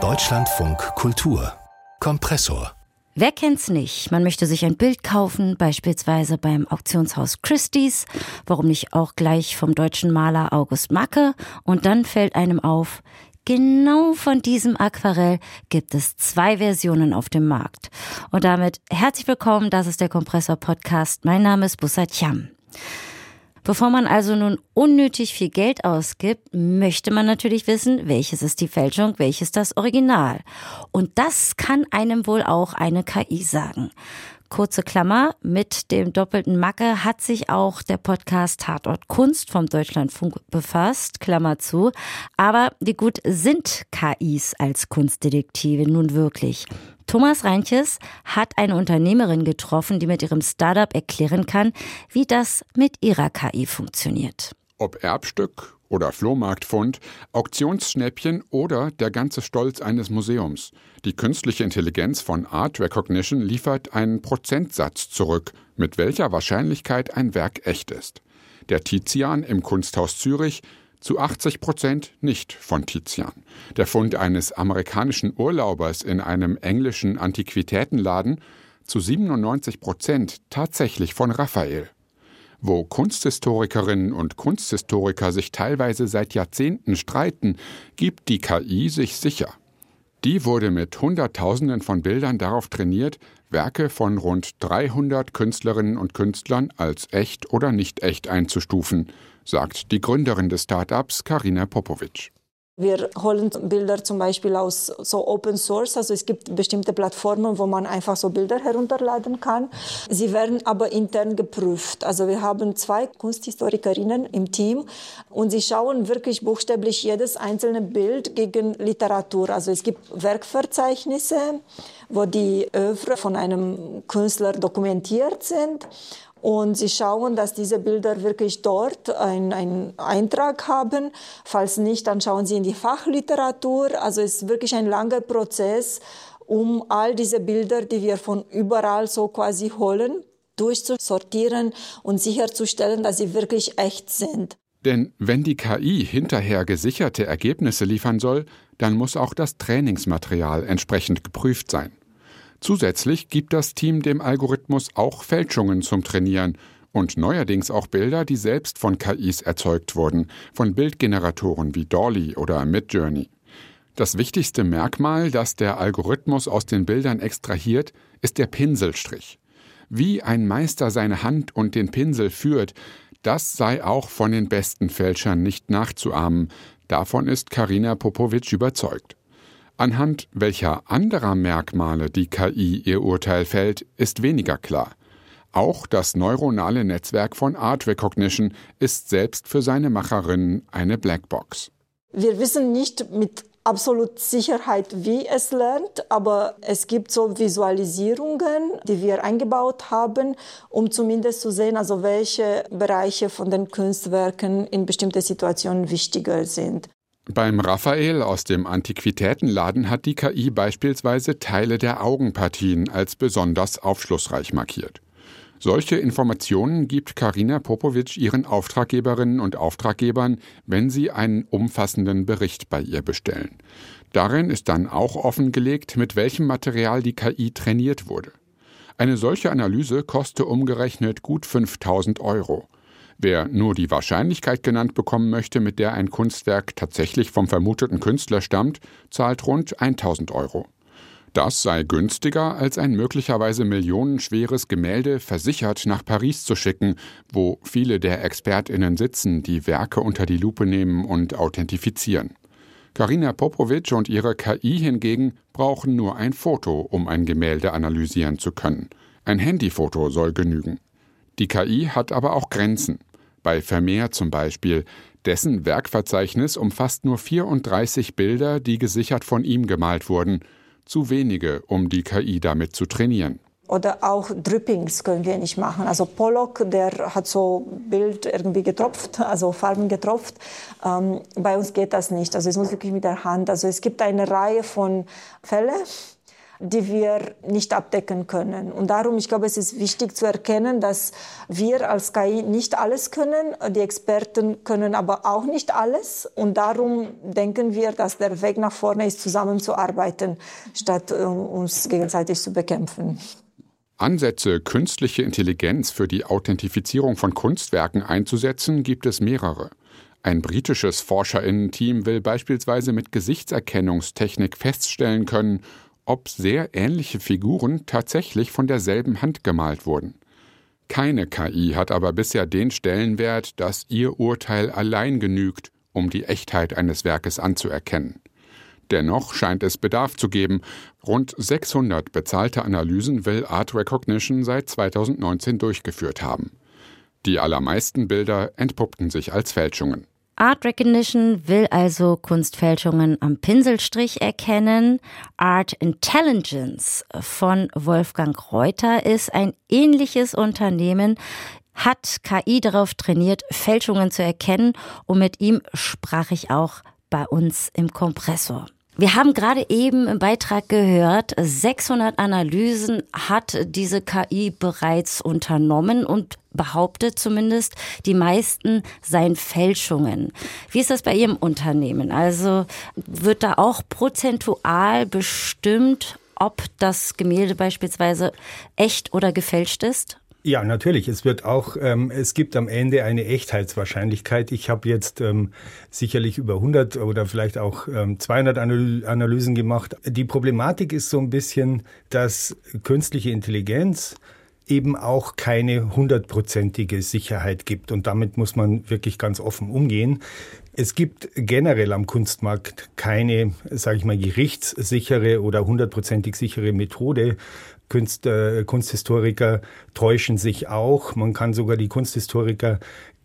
Deutschlandfunk Kultur Kompressor Wer kennt's nicht? Man möchte sich ein Bild kaufen, beispielsweise beim Auktionshaus Christie's, warum nicht auch gleich vom deutschen Maler August Macke, und dann fällt einem auf, genau von diesem Aquarell gibt es zwei Versionen auf dem Markt. Und damit herzlich willkommen, das ist der Kompressor Podcast. Mein Name ist Bussat Cham. Bevor man also nun unnötig viel Geld ausgibt, möchte man natürlich wissen, welches ist die Fälschung, welches das Original. Und das kann einem wohl auch eine KI sagen. Kurze Klammer, mit dem doppelten Macke hat sich auch der Podcast Tatort Kunst vom Deutschlandfunk befasst, Klammer zu. Aber wie gut sind KIs als Kunstdetektive nun wirklich? Thomas Reinches hat eine Unternehmerin getroffen, die mit ihrem Startup erklären kann, wie das mit ihrer KI funktioniert. Ob Erbstück oder Flohmarktfund, Auktionsschnäppchen oder der ganze Stolz eines Museums. Die künstliche Intelligenz von Art Recognition liefert einen Prozentsatz zurück, mit welcher Wahrscheinlichkeit ein Werk echt ist. Der Tizian im Kunsthaus Zürich zu 80 Prozent nicht von Tizian. Der Fund eines amerikanischen Urlaubers in einem englischen Antiquitätenladen zu 97 Prozent tatsächlich von Raphael. Wo Kunsthistorikerinnen und Kunsthistoriker sich teilweise seit Jahrzehnten streiten, gibt die KI sich sicher. Die wurde mit Hunderttausenden von Bildern darauf trainiert, Werke von rund 300 Künstlerinnen und Künstlern als echt oder nicht echt einzustufen, sagt die Gründerin des Startups Karina Popovic. Wir holen Bilder zum Beispiel aus so Open Source, also es gibt bestimmte Plattformen, wo man einfach so Bilder herunterladen kann. Sie werden aber intern geprüft. Also wir haben zwei Kunsthistorikerinnen im Team und sie schauen wirklich buchstäblich jedes einzelne Bild gegen Literatur. Also es gibt Werkverzeichnisse, wo die Övre von einem Künstler dokumentiert sind und sie schauen, dass diese Bilder wirklich dort einen Eintrag haben. Falls nicht, dann schauen sie in die Fachliteratur. Also es ist wirklich ein langer Prozess, um all diese Bilder, die wir von überall so quasi holen, durchzusortieren und sicherzustellen, dass sie wirklich echt sind. Denn wenn die KI hinterher gesicherte Ergebnisse liefern soll, dann muss auch das Trainingsmaterial entsprechend geprüft sein. Zusätzlich gibt das Team dem Algorithmus auch Fälschungen zum Trainieren und neuerdings auch Bilder, die selbst von KIs erzeugt wurden, von Bildgeneratoren wie Dolly oder Midjourney. Das wichtigste Merkmal, das der Algorithmus aus den Bildern extrahiert, ist der Pinselstrich. Wie ein Meister seine Hand und den Pinsel führt, das sei auch von den besten Fälschern nicht nachzuahmen. Davon ist Karina Popovic überzeugt. Anhand welcher anderer Merkmale die KI ihr Urteil fällt, ist weniger klar. Auch das neuronale Netzwerk von Art Recognition ist selbst für seine Macherinnen eine Blackbox. Wir wissen nicht mit absolut Sicherheit, wie es lernt, aber es gibt so Visualisierungen, die wir eingebaut haben, um zumindest zu sehen, also welche Bereiche von den Kunstwerken in bestimmten Situationen wichtiger sind. Beim Raphael aus dem Antiquitätenladen hat die KI beispielsweise Teile der Augenpartien als besonders aufschlussreich markiert. Solche Informationen gibt Karina Popovic ihren Auftraggeberinnen und Auftraggebern, wenn sie einen umfassenden Bericht bei ihr bestellen. Darin ist dann auch offengelegt, mit welchem Material die KI trainiert wurde. Eine solche Analyse koste umgerechnet gut 5000 Euro. Wer nur die Wahrscheinlichkeit genannt bekommen möchte, mit der ein Kunstwerk tatsächlich vom vermuteten Künstler stammt, zahlt rund 1000 Euro. Das sei günstiger, als ein möglicherweise millionenschweres Gemälde versichert nach Paris zu schicken, wo viele der ExpertInnen sitzen, die Werke unter die Lupe nehmen und authentifizieren. Karina Popovic und ihre KI hingegen brauchen nur ein Foto, um ein Gemälde analysieren zu können. Ein Handyfoto soll genügen. Die KI hat aber auch Grenzen. Bei Vermeer zum Beispiel. Dessen Werkverzeichnis umfasst nur 34 Bilder, die gesichert von ihm gemalt wurden. Zu wenige, um die KI damit zu trainieren. Oder auch Drippings können wir nicht machen. Also Pollock, der hat so Bild irgendwie getropft, also Farben getropft. Ähm, bei uns geht das nicht. Also es muss wirklich mit der Hand. Also es gibt eine Reihe von Fällen, die wir nicht abdecken können. Und darum, ich glaube, es ist wichtig zu erkennen, dass wir als KI nicht alles können. Die Experten können aber auch nicht alles. Und darum denken wir, dass der Weg nach vorne ist, zusammenzuarbeiten, statt äh, uns gegenseitig zu bekämpfen. Ansätze, künstliche Intelligenz für die Authentifizierung von Kunstwerken einzusetzen, gibt es mehrere. Ein britisches Forscherinnen-Team will beispielsweise mit Gesichtserkennungstechnik feststellen können, ob sehr ähnliche Figuren tatsächlich von derselben Hand gemalt wurden. Keine KI hat aber bisher den Stellenwert, dass ihr Urteil allein genügt, um die Echtheit eines Werkes anzuerkennen. Dennoch scheint es Bedarf zu geben. Rund 600 bezahlte Analysen will Art Recognition seit 2019 durchgeführt haben. Die allermeisten Bilder entpuppten sich als Fälschungen. Art Recognition will also Kunstfälschungen am Pinselstrich erkennen. Art Intelligence von Wolfgang Reuter ist ein ähnliches Unternehmen, hat KI darauf trainiert, Fälschungen zu erkennen und mit ihm sprach ich auch bei uns im Kompressor. Wir haben gerade eben im Beitrag gehört, 600 Analysen hat diese KI bereits unternommen und behauptet zumindest, die meisten seien Fälschungen. Wie ist das bei Ihrem Unternehmen? Also wird da auch prozentual bestimmt, ob das Gemälde beispielsweise echt oder gefälscht ist? Ja, natürlich. Es wird auch, ähm, es gibt am Ende eine Echtheitswahrscheinlichkeit. Ich habe jetzt ähm, sicherlich über 100 oder vielleicht auch ähm, 200 Analysen gemacht. Die Problematik ist so ein bisschen, dass künstliche Intelligenz eben auch keine hundertprozentige Sicherheit gibt. Und damit muss man wirklich ganz offen umgehen. Es gibt generell am Kunstmarkt keine, sage ich mal, gerichtssichere oder hundertprozentig sichere Methode, Kunst, äh, Kunsthistoriker täuschen sich auch. Man kann sogar die Kunsthistoriker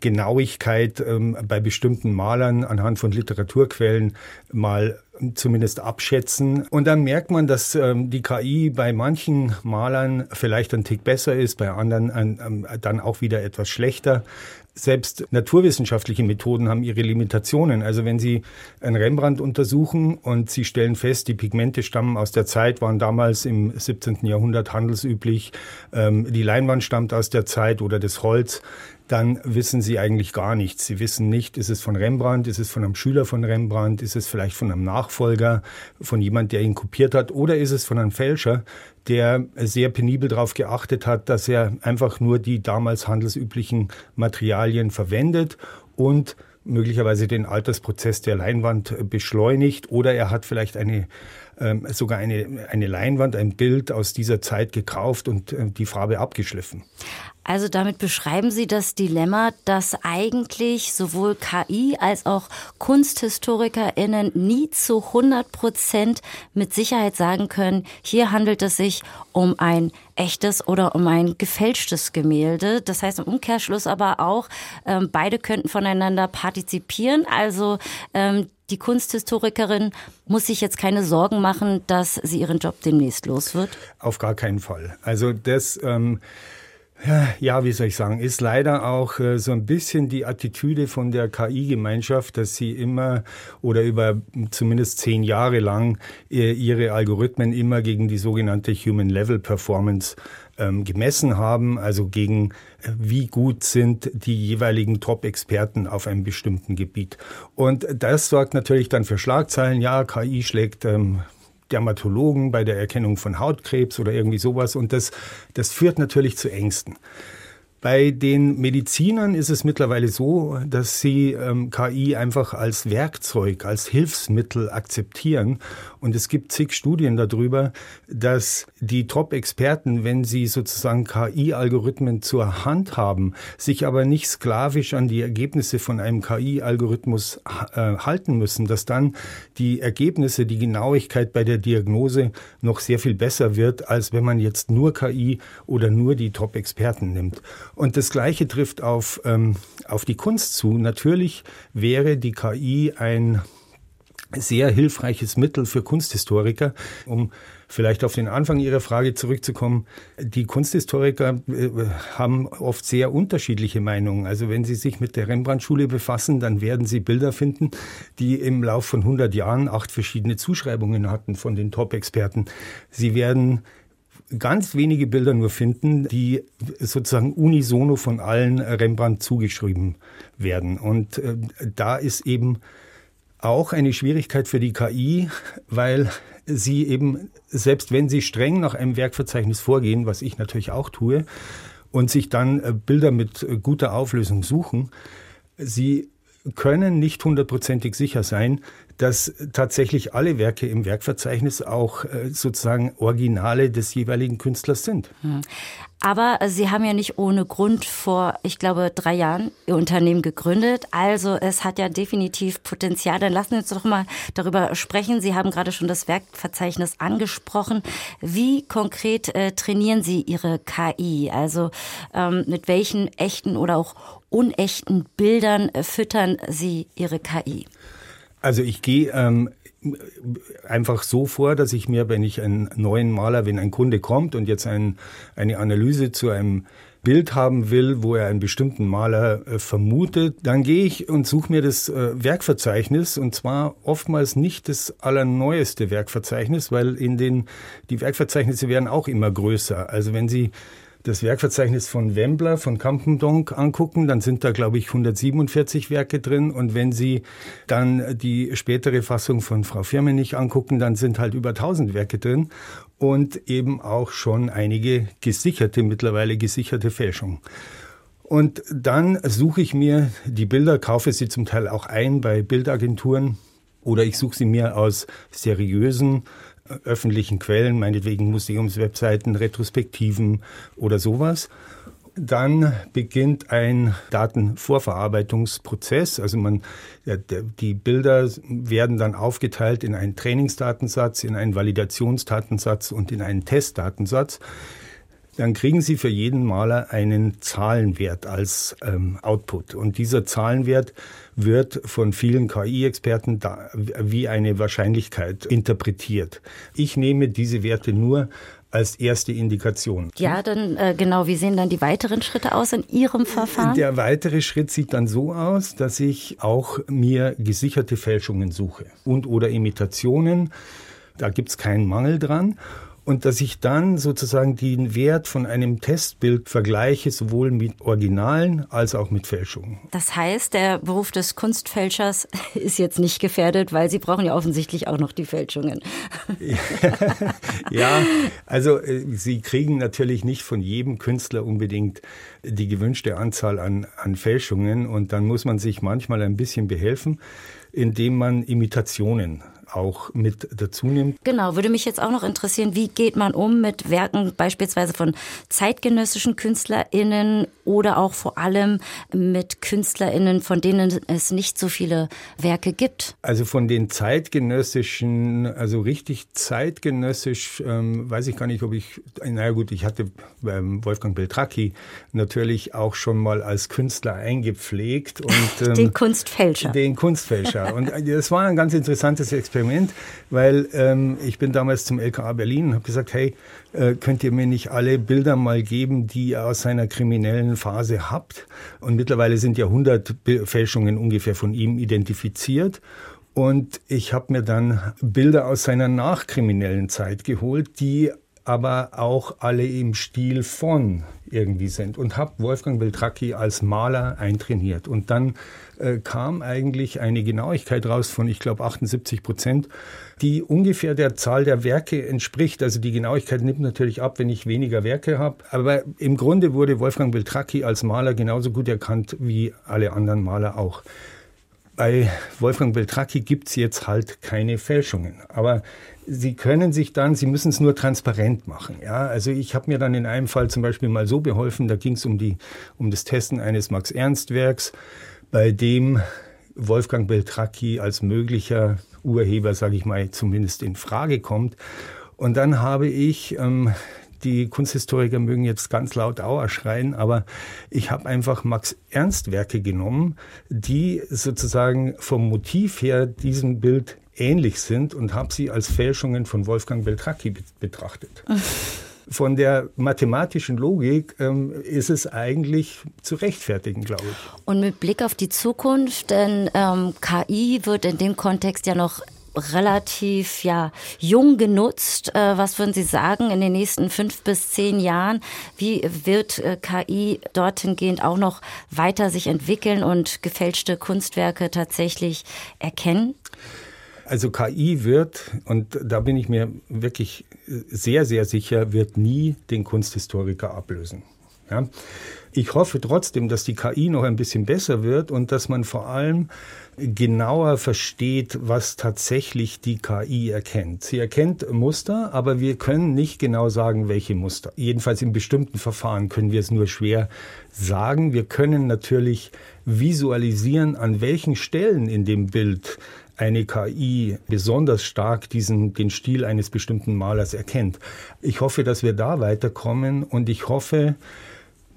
Genauigkeit ähm, bei bestimmten Malern anhand von Literaturquellen mal zumindest abschätzen. Und dann merkt man, dass ähm, die KI bei manchen Malern vielleicht ein Tick besser ist, bei anderen ähm, dann auch wieder etwas schlechter selbst naturwissenschaftliche Methoden haben ihre Limitationen. Also wenn Sie einen Rembrandt untersuchen und Sie stellen fest, die Pigmente stammen aus der Zeit, waren damals im 17. Jahrhundert handelsüblich, ähm, die Leinwand stammt aus der Zeit oder das Holz, dann wissen sie eigentlich gar nichts. Sie wissen nicht, ist es von Rembrandt, ist es von einem Schüler von Rembrandt, ist es vielleicht von einem Nachfolger, von jemand, der ihn kopiert hat, oder ist es von einem Fälscher, der sehr penibel darauf geachtet hat, dass er einfach nur die damals handelsüblichen Materialien verwendet und möglicherweise den Altersprozess der Leinwand beschleunigt oder er hat vielleicht eine ähm, sogar eine, eine Leinwand, ein Bild aus dieser Zeit gekauft und äh, die Farbe abgeschliffen. Also damit beschreiben Sie das Dilemma, dass eigentlich sowohl KI als auch KunsthistorikerInnen nie zu 100 Prozent mit Sicherheit sagen können, hier handelt es sich um ein echtes oder um ein gefälschtes Gemälde. Das heißt im Umkehrschluss aber auch, ähm, beide könnten voneinander partizipieren. Also ähm, die Kunsthistorikerin muss sich jetzt keine Sorgen machen, dass sie ihren Job demnächst los wird? Auf gar keinen Fall. Also das ähm, ja, wie soll ich sagen, ist leider auch äh, so ein bisschen die Attitüde von der KI-Gemeinschaft, dass sie immer oder über zumindest zehn Jahre lang äh, ihre Algorithmen immer gegen die sogenannte Human Level Performance ähm, gemessen haben, also gegen äh, wie gut sind die jeweiligen Top-Experten auf einem bestimmten Gebiet. Und das sorgt natürlich dann für Schlagzeilen. Ja, KI schlägt ähm, Dermatologen bei der Erkennung von Hautkrebs oder irgendwie sowas. Und das, das führt natürlich zu Ängsten. Bei den Medizinern ist es mittlerweile so, dass sie ähm, KI einfach als Werkzeug, als Hilfsmittel akzeptieren. Und es gibt zig Studien darüber, dass die Top-Experten, wenn sie sozusagen KI-Algorithmen zur Hand haben, sich aber nicht sklavisch an die Ergebnisse von einem KI-Algorithmus äh, halten müssen, dass dann die Ergebnisse, die Genauigkeit bei der Diagnose noch sehr viel besser wird, als wenn man jetzt nur KI oder nur die Top-Experten nimmt. Und das Gleiche trifft auf, ähm, auf die Kunst zu. Natürlich wäre die KI ein sehr hilfreiches Mittel für Kunsthistoriker, um vielleicht auf den Anfang Ihrer Frage zurückzukommen. Die Kunsthistoriker äh, haben oft sehr unterschiedliche Meinungen. Also wenn Sie sich mit der Rembrandt-Schule befassen, dann werden Sie Bilder finden, die im Lauf von 100 Jahren acht verschiedene Zuschreibungen hatten von den Top-Experten. Sie werden ganz wenige Bilder nur finden, die sozusagen unisono von allen Rembrandt zugeschrieben werden. Und äh, da ist eben auch eine Schwierigkeit für die KI, weil sie eben, selbst wenn sie streng nach einem Werkverzeichnis vorgehen, was ich natürlich auch tue, und sich dann äh, Bilder mit äh, guter Auflösung suchen, sie können nicht hundertprozentig sicher sein, dass tatsächlich alle Werke im Werkverzeichnis auch äh, sozusagen Originale des jeweiligen Künstlers sind. Hm. Aber Sie haben ja nicht ohne Grund vor, ich glaube, drei Jahren Ihr Unternehmen gegründet. Also es hat ja definitiv Potenzial. Dann lassen wir uns doch mal darüber sprechen. Sie haben gerade schon das Werkverzeichnis angesprochen. Wie konkret äh, trainieren Sie Ihre KI? Also ähm, mit welchen echten oder auch unechten Bildern äh, füttern Sie Ihre KI? Also ich gehe ähm, einfach so vor, dass ich mir, wenn ich einen neuen Maler, wenn ein Kunde kommt und jetzt ein, eine Analyse zu einem Bild haben will, wo er einen bestimmten Maler äh, vermutet, dann gehe ich und suche mir das äh, Werkverzeichnis und zwar oftmals nicht das allerneueste Werkverzeichnis, weil in den die Werkverzeichnisse werden auch immer größer. Also wenn Sie das Werkverzeichnis von Wembler, von Campendonk angucken, dann sind da, glaube ich, 147 Werke drin. Und wenn Sie dann die spätere Fassung von Frau Firmenich angucken, dann sind halt über 1000 Werke drin und eben auch schon einige gesicherte, mittlerweile gesicherte Fälschungen. Und dann suche ich mir die Bilder, kaufe sie zum Teil auch ein bei Bildagenturen oder ich suche sie mir aus seriösen öffentlichen Quellen, meinetwegen Museumswebseiten, Retrospektiven oder sowas. Dann beginnt ein Datenvorverarbeitungsprozess. Also man, die Bilder werden dann aufgeteilt in einen Trainingsdatensatz, in einen Validationsdatensatz und in einen Testdatensatz dann kriegen Sie für jeden Maler einen Zahlenwert als ähm, Output. Und dieser Zahlenwert wird von vielen KI-Experten wie eine Wahrscheinlichkeit interpretiert. Ich nehme diese Werte nur als erste Indikation. Ja, dann äh, genau, wie sehen dann die weiteren Schritte aus in Ihrem Verfahren? Der weitere Schritt sieht dann so aus, dass ich auch mir gesicherte Fälschungen suche und oder Imitationen. Da gibt es keinen Mangel dran und dass ich dann sozusagen den Wert von einem Testbild vergleiche, sowohl mit Originalen als auch mit Fälschungen. Das heißt, der Beruf des Kunstfälschers ist jetzt nicht gefährdet, weil Sie brauchen ja offensichtlich auch noch die Fälschungen. ja, also äh, Sie kriegen natürlich nicht von jedem Künstler unbedingt die gewünschte Anzahl an, an Fälschungen und dann muss man sich manchmal ein bisschen behelfen, indem man Imitationen auch mit dazu nimmt. Genau, würde mich jetzt auch noch interessieren, wie geht man um mit Werken beispielsweise von zeitgenössischen KünstlerInnen oder auch vor allem mit KünstlerInnen, von denen es nicht so viele Werke gibt? Also von den zeitgenössischen, also richtig zeitgenössisch, ähm, weiß ich gar nicht, ob ich, naja gut, ich hatte beim Wolfgang Beltracchi natürlich auch schon mal als Künstler eingepflegt. Und, ähm, den Kunstfälscher. Den Kunstfälscher. Und das war ein ganz interessantes Experiment Experiment, weil ähm, ich bin damals zum LKA Berlin und habe gesagt, hey, äh, könnt ihr mir nicht alle Bilder mal geben, die ihr aus seiner kriminellen Phase habt? Und mittlerweile sind ja 100 Fälschungen ungefähr von ihm identifiziert. Und ich habe mir dann Bilder aus seiner nachkriminellen Zeit geholt, die aber auch alle im Stil von irgendwie sind und habe Wolfgang Beltracchi als Maler eintrainiert. Und dann äh, kam eigentlich eine Genauigkeit raus von, ich glaube, 78 Prozent, die ungefähr der Zahl der Werke entspricht. Also die Genauigkeit nimmt natürlich ab, wenn ich weniger Werke habe. Aber im Grunde wurde Wolfgang Beltracchi als Maler genauso gut erkannt wie alle anderen Maler auch. Bei Wolfgang Beltracchi gibt es jetzt halt keine Fälschungen. Aber Sie können sich dann, Sie müssen es nur transparent machen. Ja, also ich habe mir dann in einem Fall zum Beispiel mal so beholfen, da ging es um die, um das Testen eines Max-Ernst-Werks, bei dem Wolfgang Beltracchi als möglicher Urheber, sage ich mal, zumindest in Frage kommt. Und dann habe ich ähm, die Kunsthistoriker mögen jetzt ganz laut Auer schreien, aber ich habe einfach Max Ernst Werke genommen, die sozusagen vom Motiv her diesem Bild ähnlich sind und habe sie als Fälschungen von Wolfgang Beltracchi betrachtet. Von der mathematischen Logik ähm, ist es eigentlich zu rechtfertigen, glaube ich. Und mit Blick auf die Zukunft, denn ähm, KI wird in dem Kontext ja noch relativ ja jung genutzt. Äh, was würden Sie sagen in den nächsten fünf bis zehn Jahren? Wie wird äh, KI dorthin gehend auch noch weiter sich entwickeln und gefälschte Kunstwerke tatsächlich erkennen? Also KI wird, und da bin ich mir wirklich sehr, sehr sicher, wird nie den Kunsthistoriker ablösen. Ja? Ich hoffe trotzdem, dass die KI noch ein bisschen besser wird und dass man vor allem genauer versteht, was tatsächlich die KI erkennt. Sie erkennt Muster, aber wir können nicht genau sagen, welche Muster. Jedenfalls in bestimmten Verfahren können wir es nur schwer sagen. Wir können natürlich visualisieren, an welchen Stellen in dem Bild eine KI besonders stark diesen, den Stil eines bestimmten Malers erkennt. Ich hoffe, dass wir da weiterkommen und ich hoffe,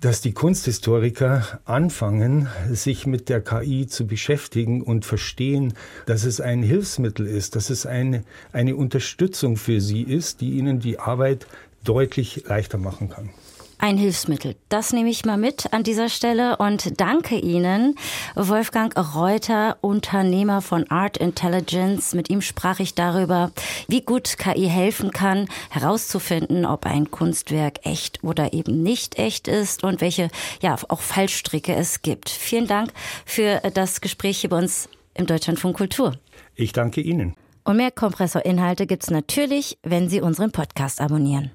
dass die Kunsthistoriker anfangen, sich mit der KI zu beschäftigen und verstehen, dass es ein Hilfsmittel ist, dass es eine, eine Unterstützung für sie ist, die ihnen die Arbeit deutlich leichter machen kann. Ein Hilfsmittel. Das nehme ich mal mit an dieser Stelle und danke Ihnen, Wolfgang Reuter, Unternehmer von Art Intelligence. Mit ihm sprach ich darüber, wie gut KI helfen kann, herauszufinden, ob ein Kunstwerk echt oder eben nicht echt ist und welche, ja, auch Fallstricke es gibt. Vielen Dank für das Gespräch hier bei uns im Deutschlandfunk Kultur. Ich danke Ihnen. Und mehr Kompressorinhalte gibt's natürlich, wenn Sie unseren Podcast abonnieren.